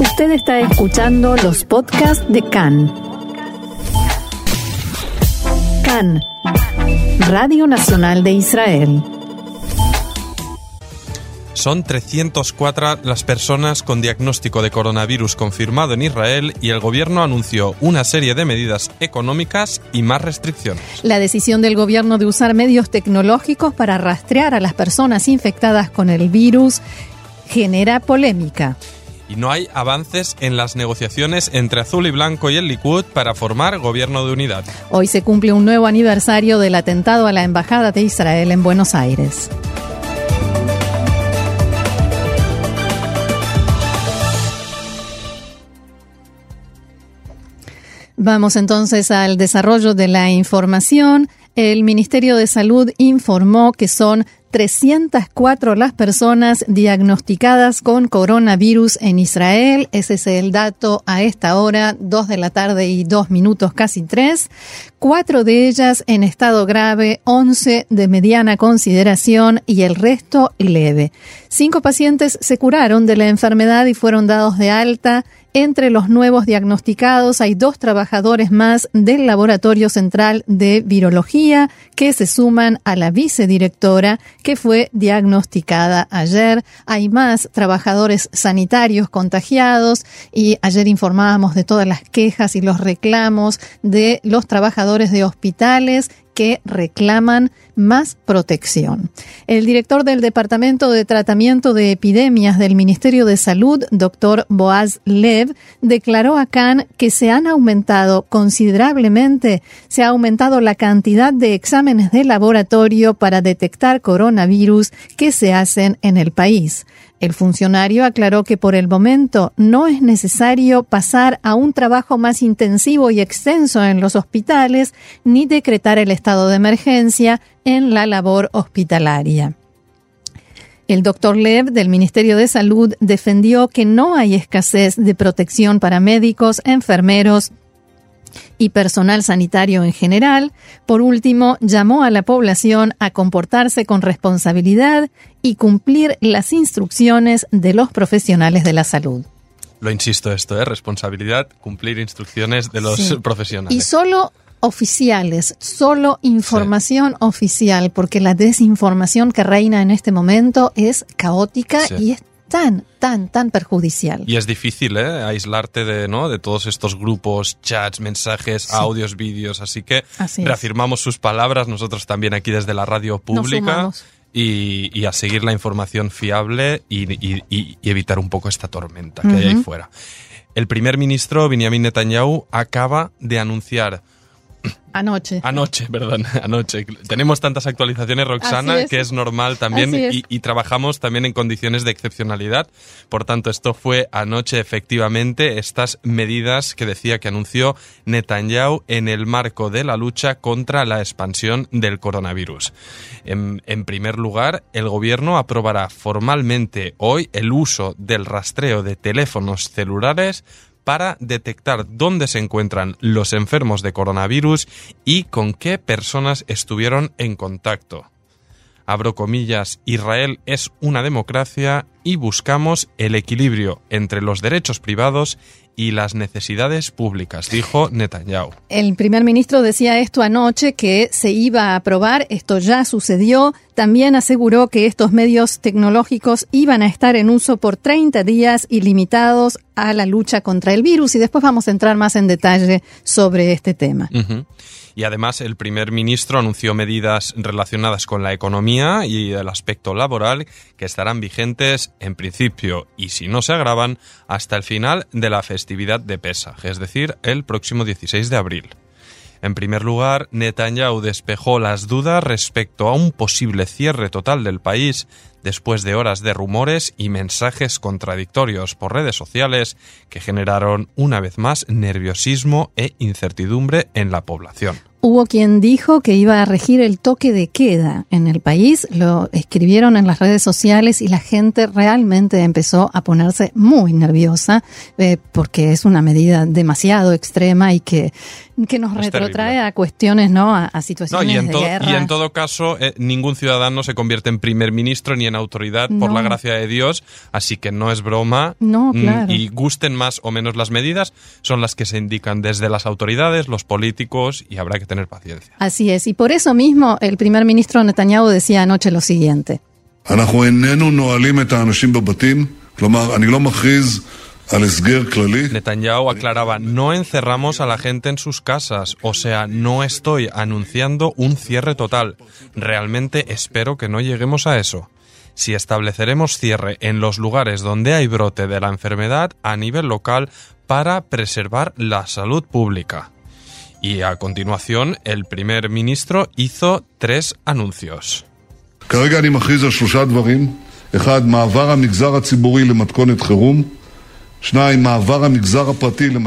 Usted está escuchando los podcasts de CAN. CAN, Radio Nacional de Israel. Son 304 las personas con diagnóstico de coronavirus confirmado en Israel y el gobierno anunció una serie de medidas económicas y más restricciones. La decisión del gobierno de usar medios tecnológicos para rastrear a las personas infectadas con el virus genera polémica. Y no hay avances en las negociaciones entre Azul y Blanco y el Likud para formar gobierno de unidad. Hoy se cumple un nuevo aniversario del atentado a la Embajada de Israel en Buenos Aires. Vamos entonces al desarrollo de la información. El Ministerio de Salud informó que son 304 las personas diagnosticadas con coronavirus en Israel. Ese es el dato a esta hora, 2 de la tarde y 2 minutos, casi 3. Cuatro de ellas en estado grave, 11 de mediana consideración y el resto leve. Cinco pacientes se curaron de la enfermedad y fueron dados de alta entre los nuevos diagnosticados hay dos trabajadores más del Laboratorio Central de Virología que se suman a la vicedirectora que fue diagnosticada ayer. Hay más trabajadores sanitarios contagiados y ayer informábamos de todas las quejas y los reclamos de los trabajadores de hospitales que reclaman más protección. El director del Departamento de Tratamiento de Epidemias del Ministerio de Salud, doctor Boaz Lev, declaró a Cannes que se han aumentado considerablemente, se ha aumentado la cantidad de exámenes de laboratorio para detectar coronavirus que se hacen en el país. El funcionario aclaró que por el momento no es necesario pasar a un trabajo más intensivo y extenso en los hospitales ni decretar el estado de emergencia en la labor hospitalaria. El doctor Lev del Ministerio de Salud defendió que no hay escasez de protección para médicos, enfermeros, y personal sanitario en general. Por último, llamó a la población a comportarse con responsabilidad y cumplir las instrucciones de los profesionales de la salud. Lo insisto esto, ¿eh? responsabilidad, cumplir instrucciones de los profesionales. Y solo oficiales, solo información oficial, porque la desinformación que reina en este momento es caótica y es tan, tan, tan perjudicial. Y es difícil, ¿eh? Aislarte de, ¿no? de todos estos grupos, chats, mensajes, audios, vídeos. Así que reafirmamos sus palabras nosotros también aquí desde la radio pública. Y, a seguir la información fiable y, evitar un poco esta tormenta que hay ahí fuera. El primer ministro Benjamin Netanyahu acaba de anunciar Anoche. Anoche, perdón, anoche. Tenemos tantas actualizaciones, Roxana, que es normal también y, trabajamos también en condiciones de excepcionalidad. Por tanto, esto fue anoche efectivamente estas medidas que decía que anunció Netanyahu en el marco de la lucha contra la expansión del coronavirus. En, en primer lugar, el gobierno aprobará formalmente hoy el uso del rastreo de teléfonos celulares para detectar dónde se encuentran los enfermos de coronavirus y con qué personas estuvieron en contacto. Abro comillas, Israel es una democracia y buscamos el equilibrio entre los derechos privados y las necesidades públicas, dijo Netanyahu. El primer ministro decía esto anoche, que se iba a aprobar, esto ya sucedió. También aseguró que estos medios tecnológicos iban a estar en uso por 30 días y limitados a la lucha contra el virus. Y después vamos a entrar más en detalle sobre este tema. Y además el primer ministro anunció medidas relacionadas con la economía y el aspecto laboral que estarán vigentes en principio y si no se agravan hasta el final de la festividad de Pesaj, es decir, el próximo 16 de abril. En primer lugar, Netanyahu despejó las dudas respecto a un posible cierre total del país después de horas de rumores y mensajes contradictorios por redes sociales que generaron una vez más nerviosismo e incertidumbre en la población. Hubo quien dijo que iba a regir el toque de queda en el país, lo escribieron en las redes sociales y la gente realmente empezó a ponerse muy nerviosa eh, porque es una medida demasiado extrema y que, que nos retrotrae a cuestiones, ¿no? A, situaciones y en de guerra. Y en todo caso, eh, ningún ciudadano se convierte en primer ministro ni en autoridad por la gracia de Dios, así que no es broma. No, mm, claro. Y gusten más o menos las medidas, son las que se indican desde las autoridades, los políticos y habrá que tener paciencia. Así es, y por eso mismo el primer ministro Netanyahu decía anoche lo siguiente. Netanyahu aclaraba, no encerramos a la gente en sus casas, o sea, no estoy anunciando un cierre total. Realmente espero que no lleguemos a eso. Si estableceremos cierre en los lugares donde hay brote de la enfermedad a nivel local para preservar la salud pública. Y a continuación, el primer ministro hizo tres anuncios.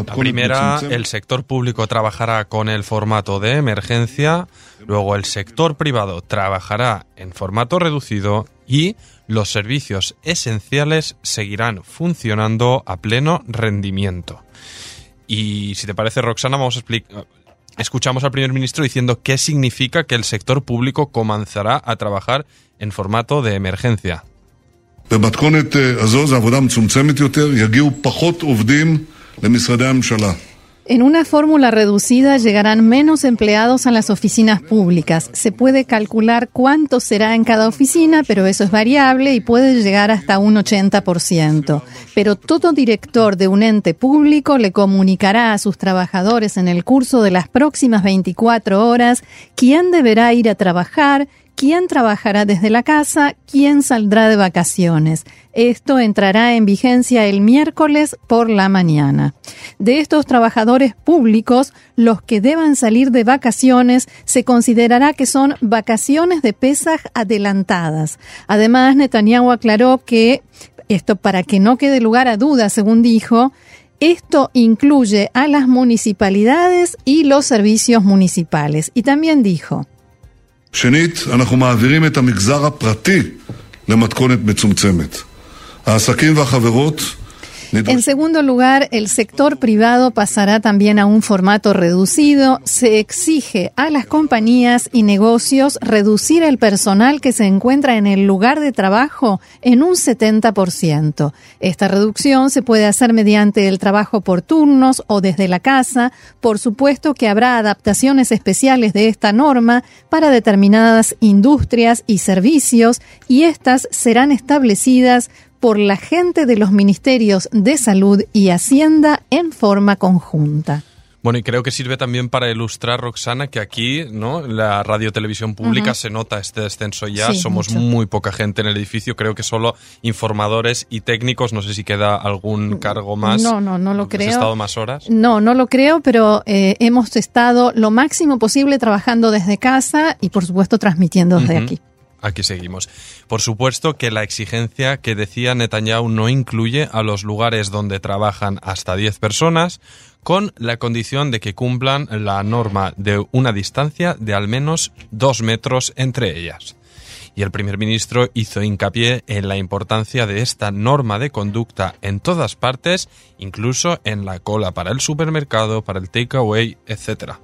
La primera, el sector público trabajará con el formato de emergencia, luego el sector privado trabajará en formato reducido y los servicios esenciales seguirán funcionando a pleno rendimiento. Y si te parece, Roxana, vamos a explicar escuchamos al primer ministro diciendo qué significa que el sector público comenzará a trabajar en formato de emergencia. En una fórmula reducida llegarán menos empleados a las oficinas públicas. Se puede calcular cuánto será en cada oficina, pero eso es variable y puede llegar hasta un 80%. Pero todo director de un ente público le comunicará a sus trabajadores en el curso de las próximas 24 horas quién deberá ir a trabajar, quién trabajará desde la casa, quién saldrá de vacaciones. Esto entrará en vigencia el miércoles por la mañana. De estos trabajadores públicos, los que deban salir de vacaciones se considerará que son vacaciones de Pesaj adelantadas. Además, Netanyahu aclaró que, esto para que no quede lugar a dudas, según dijo, esto incluye a las municipalidades y los servicios municipales. Y también dijo, שנית, אנחנו מעבירים את המגזר הפרטי למתכונת מצומצמת. העסקים והחברות En segundo lugar, el sector privado pasará también a un formato reducido. Se exige a las compañías y negocios reducir el personal que se encuentra en el lugar de trabajo en un 70%. Esta reducción se puede hacer mediante el trabajo por turnos o desde la casa. Por supuesto que habrá adaptaciones especiales de esta norma para determinadas industrias y servicios y estas serán establecidas por la gente de los ministerios de salud y hacienda en forma conjunta. Bueno, y creo que sirve también para ilustrar, Roxana, que aquí, ¿no? La radio televisión pública se nota este descenso ya. Somos muy poca gente en el edificio. Creo que solo informadores y técnicos. No sé si queda algún cargo más. No, no, no lo creo. ¿Has estado más horas? No, no lo creo, pero eh, hemos estado lo máximo posible trabajando desde casa y, por supuesto, transmitiendo desde aquí. Aquí seguimos. Por supuesto que la exigencia que decía Netanyahu no incluye a los lugares donde trabajan hasta 10 personas, con la condición de que cumplan la norma de una distancia de al menos dos metros entre ellas. Y el primer ministro hizo hincapié en la importancia de esta norma de conducta en todas partes, incluso en la cola para el supermercado, para el takeaway, etc.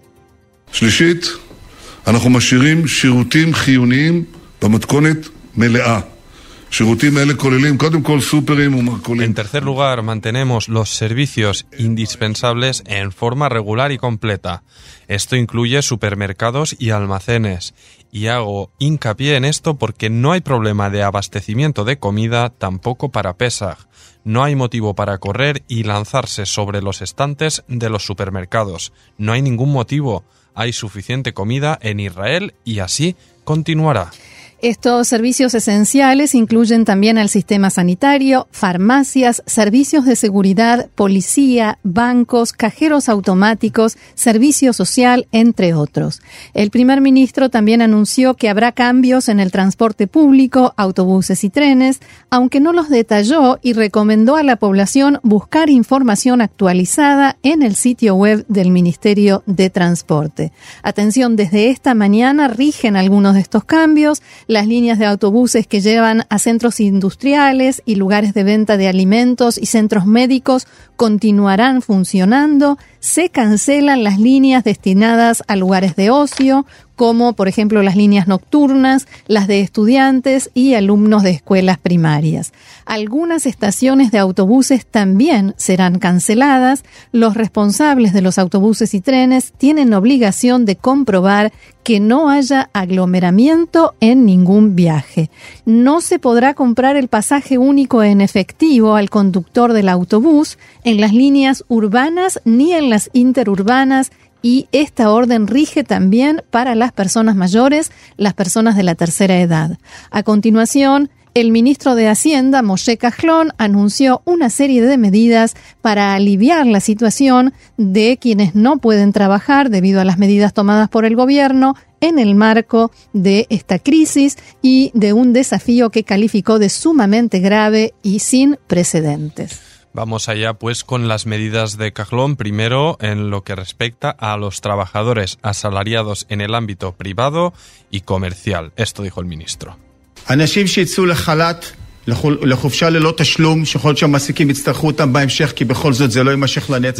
En tercer lugar, mantenemos los servicios indispensables en forma regular y completa. Esto incluye supermercados y almacenes. Y hago hincapié en esto porque no hay problema de abastecimiento de comida tampoco para Pesach. No hay motivo para correr y lanzarse sobre los estantes de los supermercados. No hay ningún motivo. Hay suficiente comida en Israel y así continuará. Estos servicios esenciales incluyen también al sistema sanitario, farmacias, servicios de seguridad, policía, bancos, cajeros automáticos, servicio social, entre otros. El primer ministro también anunció que habrá cambios en el transporte público, autobuses y trenes, aunque no los detalló y recomendó a la población buscar información actualizada en el sitio web del Ministerio de Transporte. Atención, desde esta mañana rigen algunos de estos cambios las líneas de autobuses que llevan a centros industriales y lugares de venta de alimentos y centros médicos continuarán funcionando. Se cancelan las líneas destinadas a lugares de ocio, como por ejemplo las líneas nocturnas, las de estudiantes y alumnos de escuelas primarias. Algunas estaciones de autobuses también serán canceladas. Los responsables de los autobuses y trenes tienen obligación de comprobar que no haya aglomeramiento en ningún viaje. No se podrá comprar el pasaje único en efectivo al conductor del autobús en las líneas urbanas ni en las interurbanas y esta orden rige también para las personas mayores, las personas de la tercera edad. A continuación, el ministro de Hacienda, Moshe Cajlón, anunció una serie de medidas para aliviar la situación de quienes no pueden trabajar debido a las medidas tomadas por el gobierno en el marco de esta crisis y de un desafío que calificó de sumamente grave y sin precedentes. Vamos allá pues con las medidas de Cajlón. Primero, en lo que respecta a los trabajadores asalariados en el ámbito privado y comercial. Esto dijo el ministro.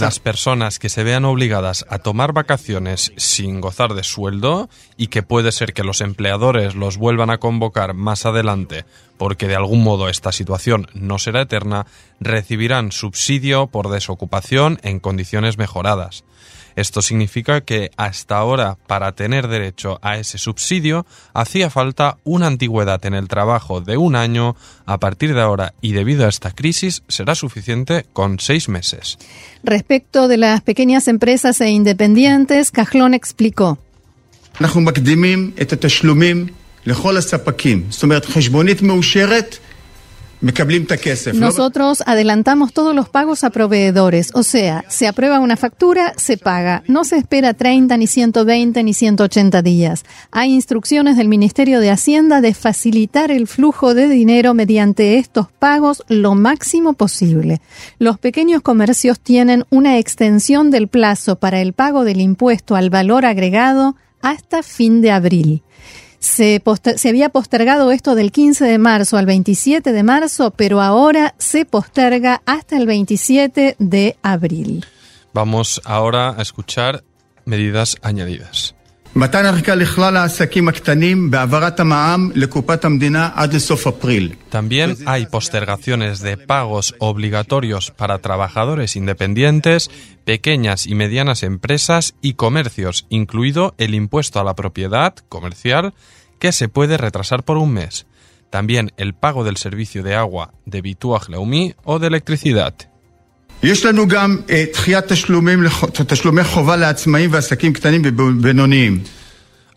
Las personas que se vean obligadas a tomar vacaciones sin gozar de sueldo y que puede ser que los empleadores los vuelvan a convocar más adelante porque de algún modo esta situación no será eterna, recibirán subsidio por desocupación en condiciones mejoradas. Esto significa que hasta ahora, para tener derecho a ese subsidio, hacía falta una antigüedad en el trabajo de un año. A partir de ahora, y debido a esta crisis, será suficiente con seis meses. Respecto de las pequeñas empresas e independientes, Cajlón explicó. Nosotros adelantamos todos los pagos a proveedores, o sea, se aprueba una factura, se paga. No se espera 30, ni 120, ni 180 días. Hay instrucciones del Ministerio de Hacienda de facilitar el flujo de dinero mediante estos pagos lo máximo posible. Los pequeños comercios tienen una extensión del plazo para el pago del impuesto al valor agregado hasta fin de abril. Se, había postergado esto del 15 de marzo al 27 de marzo, pero ahora se posterga hasta el 27 de abril. Vamos ahora a escuchar medidas añadidas. También hay postergaciones de pagos obligatorios para trabajadores independientes, pequeñas y medianas empresas y comercios, incluido el impuesto a la propiedad comercial, que se puede retrasar por un mes. También el pago del servicio de agua, de Bituaj o de electricidad.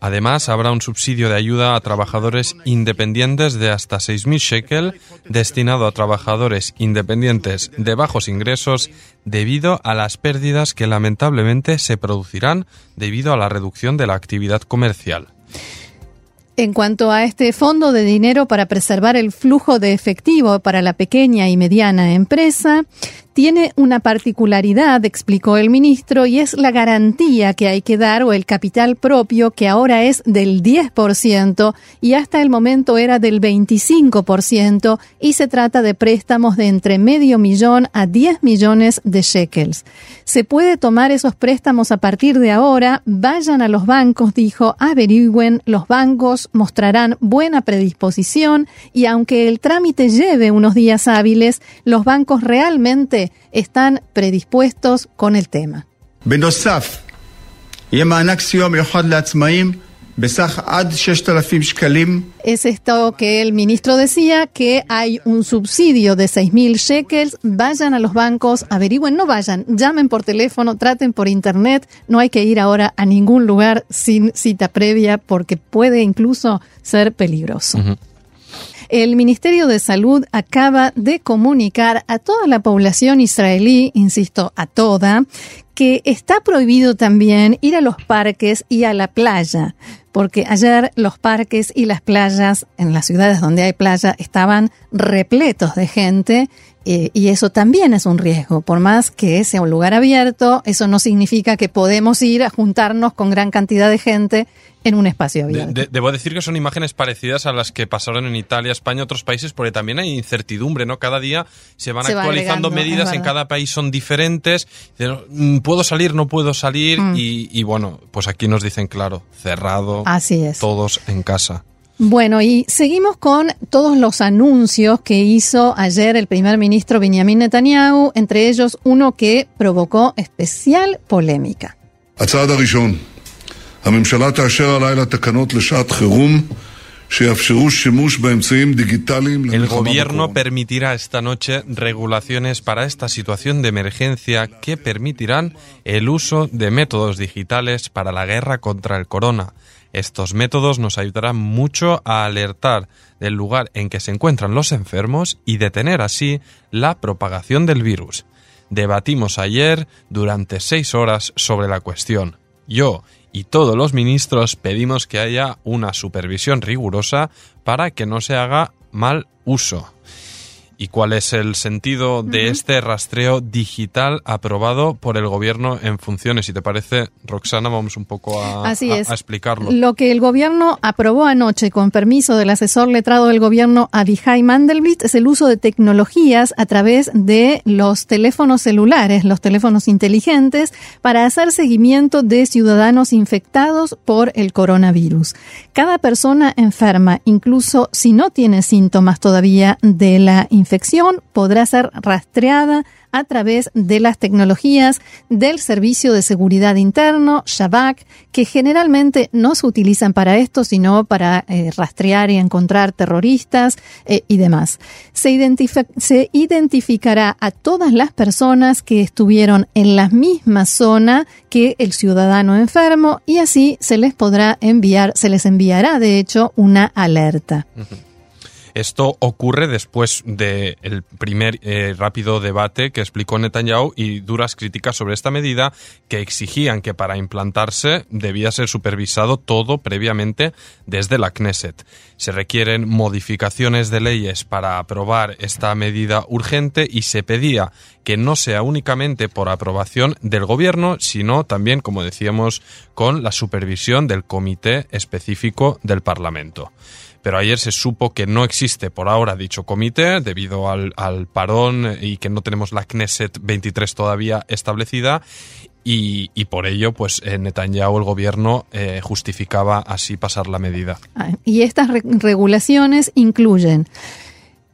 Además, habrá un subsidio de ayuda a trabajadores independientes de hasta 6.000 shekel destinado a trabajadores independientes de bajos ingresos debido a las pérdidas que lamentablemente se producirán debido a la reducción de la actividad comercial. En cuanto a este fondo de dinero para preservar el flujo de efectivo para la pequeña y mediana empresa, tiene una particularidad, explicó el ministro, y es la garantía que hay que dar o el capital propio que ahora es del 10% y hasta el momento era del 25% y se trata de préstamos de entre medio millón a 10 millones de shekels. Se puede tomar esos préstamos a partir de ahora, vayan a los bancos, dijo, averigüen, los bancos mostrarán buena predisposición y aunque el trámite lleve unos días hábiles, los bancos realmente están predispuestos con el tema. Es esto que el ministro decía, que hay un subsidio de 6.000 shekels. Vayan a los bancos, averigüen, no vayan, llamen por teléfono, traten por internet. No hay que ir ahora a ningún lugar sin cita previa porque puede incluso ser peligroso. El Ministerio de Salud acaba de comunicar a toda la población israelí, insisto, a toda, que está prohibido también ir a los parques y a la playa, porque ayer los parques y las playas en las ciudades donde hay playa estaban repletos de gente eh, y eso también es un riesgo. Por más que sea un lugar abierto, eso no significa que podemos ir a juntarnos con gran cantidad de gente en un espacio abierto. debo decir que son imágenes parecidas a las que pasaron en Italia, España, otros países, porque también hay incertidumbre, ¿no? Cada día se van actualizando medidas, en cada país son diferentes. Mm, ¿Puedo salir? ¿No puedo salir? Mm. Y, bueno, pues aquí nos dicen, claro, cerrado. Así es. Todos en casa. Bueno, y seguimos con todos los anuncios que hizo ayer el primer ministro Benjamin Netanyahu, entre ellos uno que provocó especial polémica. El gobierno permitirá esta noche regulaciones para esta situación de emergencia que permitirán el uso de métodos digitales para la guerra contra el corona. Estos métodos nos ayudarán mucho a alertar del lugar en que se encuentran los enfermos y detener así la propagación del virus. Debatimos ayer durante seis horas sobre la cuestión. Yo y todos los ministros pedimos que haya una supervisión rigurosa para que no se haga mal uso y cuál es el sentido de este rastreo digital aprobado por el gobierno en funciones. Si te parece, Roxana, vamos un poco a, explicarlo. Lo que el gobierno aprobó anoche con permiso del asesor letrado del gobierno Abihai Mandelblit es el uso de tecnologías a través de los teléfonos celulares, los teléfonos inteligentes, para hacer seguimiento de ciudadanos infectados por el coronavirus. Cada persona enferma, incluso si no tiene síntomas todavía de la infección, infección podrá ser rastreada a través de las tecnologías del Servicio de Seguridad Interno, Shabak, que generalmente no se utilizan para esto, sino para eh, rastrear y encontrar terroristas eh, y demás. Se, se identificará a todas las personas que estuvieron en la misma zona que el ciudadano enfermo y así se les podrá enviar, se les enviará de hecho una alerta. Esto ocurre después del primer eh, rápido debate que explicó Netanyahu y duras críticas sobre esta medida que exigían que para implantarse debía ser supervisado todo previamente desde la Knesset. Se requieren modificaciones de leyes para aprobar esta medida urgente y se pedía que no sea únicamente por aprobación del gobierno, sino también, como decíamos, con la supervisión del comité específico del Parlamento pero ayer se supo que no existe por ahora dicho comité debido al, parón y que no tenemos la Knesset 23 todavía establecida y, por ello, pues eh, Netanyahu, el gobierno, eh, justificaba así pasar la medida. Ah, y estas regulaciones incluyen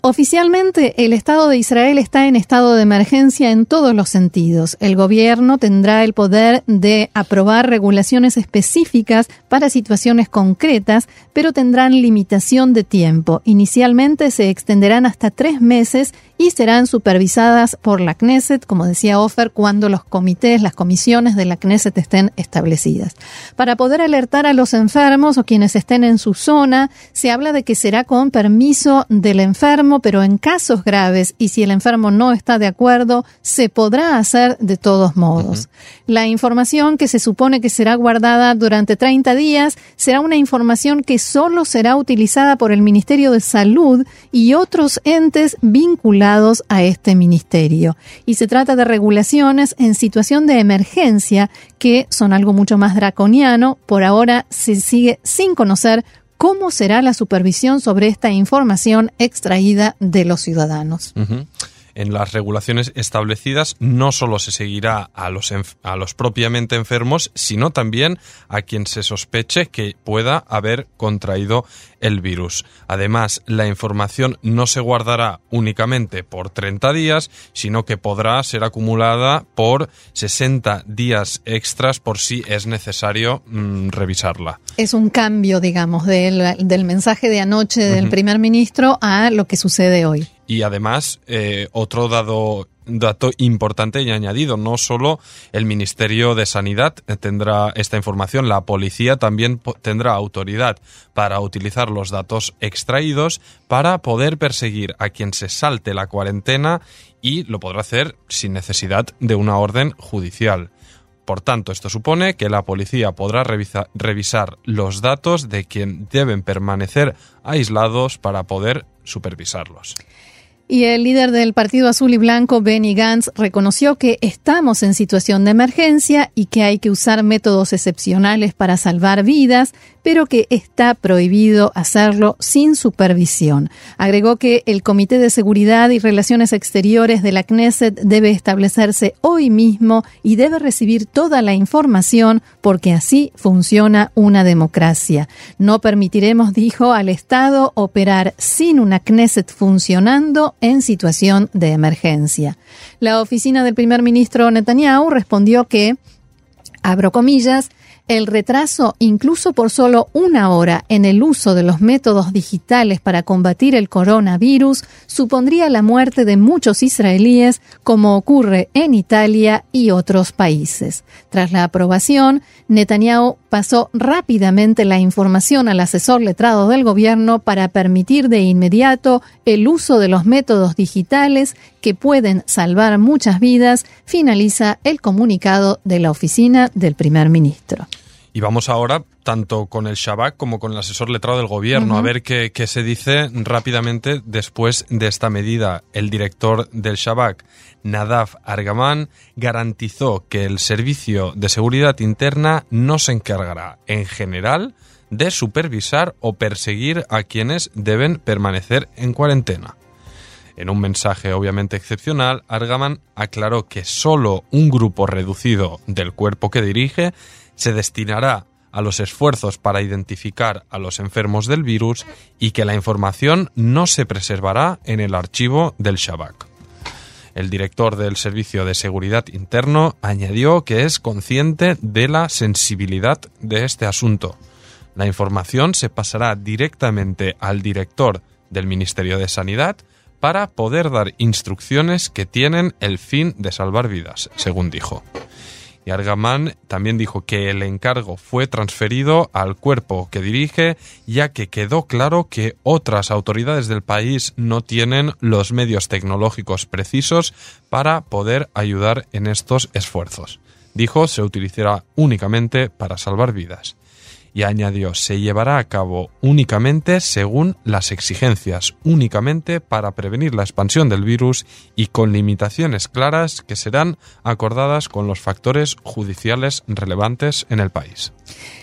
Oficialmente, el Estado de Israel está en estado de emergencia en todos los sentidos. El gobierno tendrá el poder de aprobar regulaciones específicas para situaciones concretas, pero tendrán limitación de tiempo. Inicialmente se extenderán hasta tres meses y serán supervisadas por la Knesset, como decía Ofer, cuando los comités, las comisiones de la Knesset estén establecidas. Para poder alertar a los enfermos o quienes estén en su zona, se habla de que será con permiso del enfermo, pero en casos graves y si el enfermo no está de acuerdo, se podrá hacer de todos modos. La información que se supone que será guardada durante 30 días será una información que solo será utilizada por el Ministerio de Salud y otros entes vinculados a este ministerio. Y se trata de regulaciones en situación de emergencia que son algo mucho más draconiano. Por ahora se sigue sin conocer cómo será la supervisión sobre esta información extraída de los ciudadanos. En las regulaciones establecidas no solo se seguirá a los, a los propiamente enfermos, sino también a quien se sospeche que pueda haber contraído el virus. Además, la información no se guardará únicamente por 30 días, sino que podrá ser acumulada por 60 días extras por si es necesario mm, revisarla. Es un cambio, digamos, del, del mensaje de anoche del primer ministro a lo que sucede hoy. Y además, eh, otro dado dato importante y añadido. No solo el Ministerio de Sanidad tendrá esta información, la policía también tendrá autoridad para utilizar los datos extraídos para poder perseguir a quien se salte la cuarentena y lo podrá hacer sin necesidad de una orden judicial. Por tanto, esto supone que la policía podrá revisar los datos de quien deben permanecer aislados para poder supervisarlos. Y el líder del Partido Azul y Blanco, Benny Gantz, reconoció que estamos en situación de emergencia y que hay que usar métodos excepcionales para salvar vidas, pero que está prohibido hacerlo sin supervisión. Agregó que el Comité de Seguridad y Relaciones Exteriores de la Knesset debe establecerse hoy mismo y debe recibir toda la información porque así funciona una democracia. No permitiremos, dijo, al Estado operar sin una Knesset funcionando en situación de emergencia. La oficina del primer ministro Netanyahu respondió que, abro comillas, el retraso, incluso por solo una hora, en el uso de los métodos digitales para combatir el coronavirus supondría la muerte de muchos israelíes, como ocurre en Italia y otros países. Tras la aprobación, Netanyahu pasó rápidamente la información al asesor letrado del gobierno para permitir de inmediato el uso de los métodos digitales que pueden salvar muchas vidas, finaliza el comunicado de la oficina del primer ministro. Y vamos ahora tanto con el Shabak como con el asesor letrado del gobierno a ver qué, se dice rápidamente después de esta medida. El director del Shabak, Nadav Argaman, garantizó que el Servicio de Seguridad Interna no se encargará, en general, de supervisar o perseguir a quienes deben permanecer en cuarentena. En un mensaje obviamente excepcional, Argaman aclaró que solo un grupo reducido del cuerpo que dirige se destinará a los esfuerzos para identificar a los enfermos del virus y que la información no se preservará en el archivo del Shabak. El director del Servicio de Seguridad Interno añadió que es consciente de la sensibilidad de este asunto. La información se pasará directamente al director del Ministerio de Sanidad para poder dar instrucciones que tienen el fin de salvar vidas, según dijo. Y Argaman también dijo que el encargo fue transferido al cuerpo que dirige, ya que quedó claro que otras autoridades del país no tienen los medios tecnológicos precisos para poder ayudar en estos esfuerzos. Dijo se utilizará únicamente para salvar vidas y añadió se llevará a cabo únicamente según las exigencias, únicamente para prevenir la expansión del virus y con limitaciones claras que serán acordadas con los factores judiciales relevantes en el país.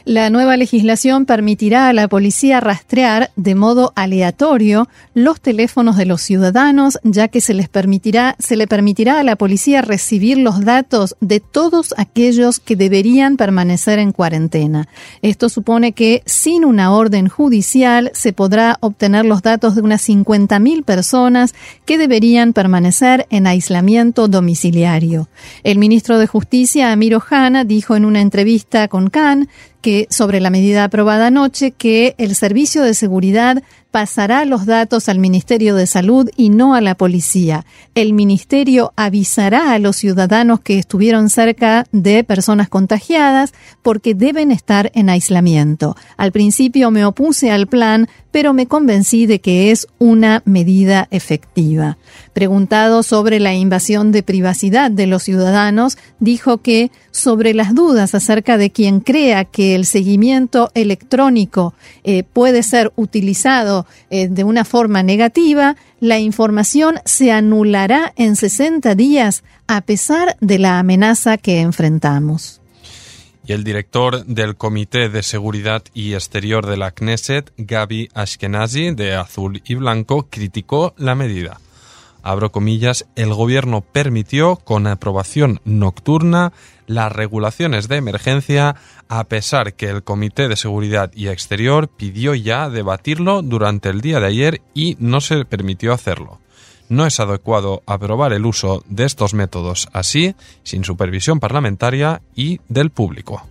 La nueva legislación permitirá a la policía rastrear de modo aleatorio los teléfonos de los ciudadanos, ya que se les permitirá, se le permitirá a la policía recibir los datos de todos aquellos que deberían permanecer en cuarentena. Esto supone que sin una orden judicial se podrá obtener los datos de unas 50.000 personas que deberían permanecer en aislamiento domiciliario. El ministro de Justicia, Amir Ohana, dijo en una entrevista con Khan que sobre la medida aprobada anoche que el Servicio de Seguridad pasará los datos al Ministerio de Salud y no a la policía. El Ministerio avisará a los ciudadanos que estuvieron cerca de personas contagiadas porque deben estar en aislamiento. Al principio me opuse al plan, pero me convencí de que es una medida efectiva. Preguntado sobre la invasión de privacidad de los ciudadanos, dijo que sobre las dudas acerca de quien crea que el seguimiento electrónico eh, puede ser utilizado eh, de una forma negativa, la información se anulará en 60 días a pesar de la amenaza que enfrentamos. Y el director del Comité de Seguridad y Exterior de la Knesset, Gaby Ashkenazi, de Azul y Blanco, criticó la medida. abro comillas, el gobierno permitió con aprobación nocturna las regulaciones de emergencia a pesar que el Comité de Seguridad y Exterior pidió ya debatirlo durante el día de ayer y no se permitió hacerlo. No es adecuado aprobar el uso de estos métodos así, sin supervisión parlamentaria y del público.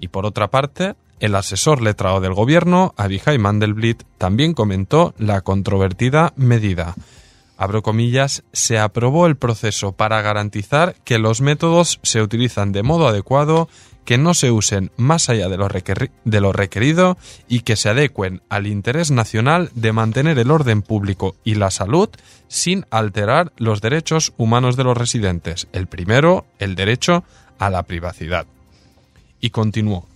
Y por otra parte, el asesor letrado del gobierno, Abihai Mandelblit, también comentó la controvertida medida abro comillas, se aprobó el proceso para garantizar que los métodos se utilizan de modo adecuado, que no se usen más allá de lo, requerido y que se adecuen al interés nacional de mantener el orden público y la salud sin alterar los derechos humanos de los residentes. El primero, el derecho a la privacidad. Y continuó.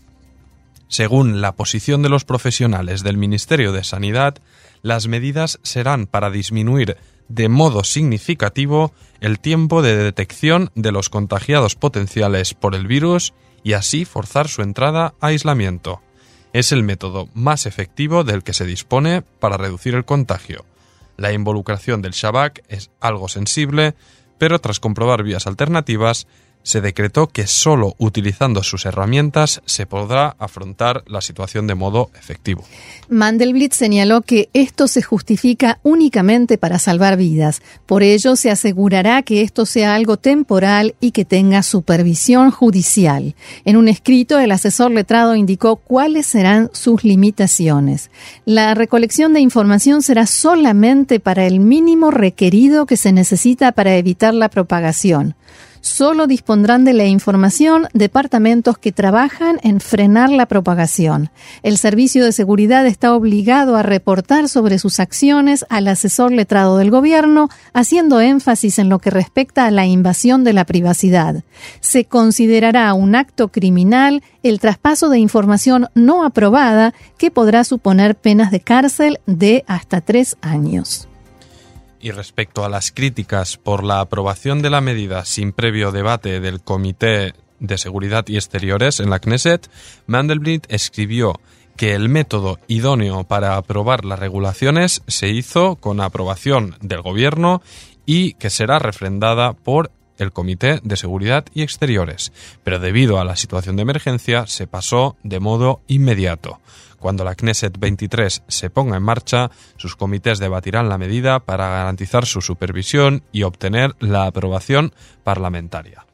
Según la posición de los profesionales del Ministerio de Sanidad, las medidas serán para disminuir de modo significativo el tiempo de detección de los contagiados potenciales por el virus y así forzar su entrada a aislamiento. Es el método más efectivo del que se dispone para reducir el contagio. La involucración del Shabak es algo sensible, pero tras comprobar vías alternativas, se decretó que solo utilizando sus herramientas se podrá afrontar la situación de modo efectivo. Mandelblit señaló que esto se justifica únicamente para salvar vidas. Por ello, se asegurará que esto sea algo temporal y que tenga supervisión judicial. En un escrito, el asesor letrado indicó cuáles serán sus limitaciones. La recolección de información será solamente para el mínimo requerido que se necesita para evitar la propagación solo dispondrán de la información departamentos que trabajan en frenar la propagación. El Servicio de Seguridad está obligado a reportar sobre sus acciones al asesor letrado del gobierno, haciendo énfasis en lo que respecta a la invasión de la privacidad. Se considerará un acto criminal el traspaso de información no aprobada que podrá suponer penas de cárcel de hasta tres años. Y respecto a las críticas por la aprobación de la medida sin previo debate del Comité de Seguridad y Exteriores en la Knesset, Mandelblit escribió que el método idóneo para aprobar las regulaciones se hizo con aprobación del Gobierno y que será refrendada por el Comité de Seguridad y Exteriores, pero debido a la situación de emergencia se pasó de modo inmediato. Cuando la Knesset 23 se ponga en marcha, sus comités debatirán la medida para garantizar su supervisión y obtener la aprobación parlamentaria.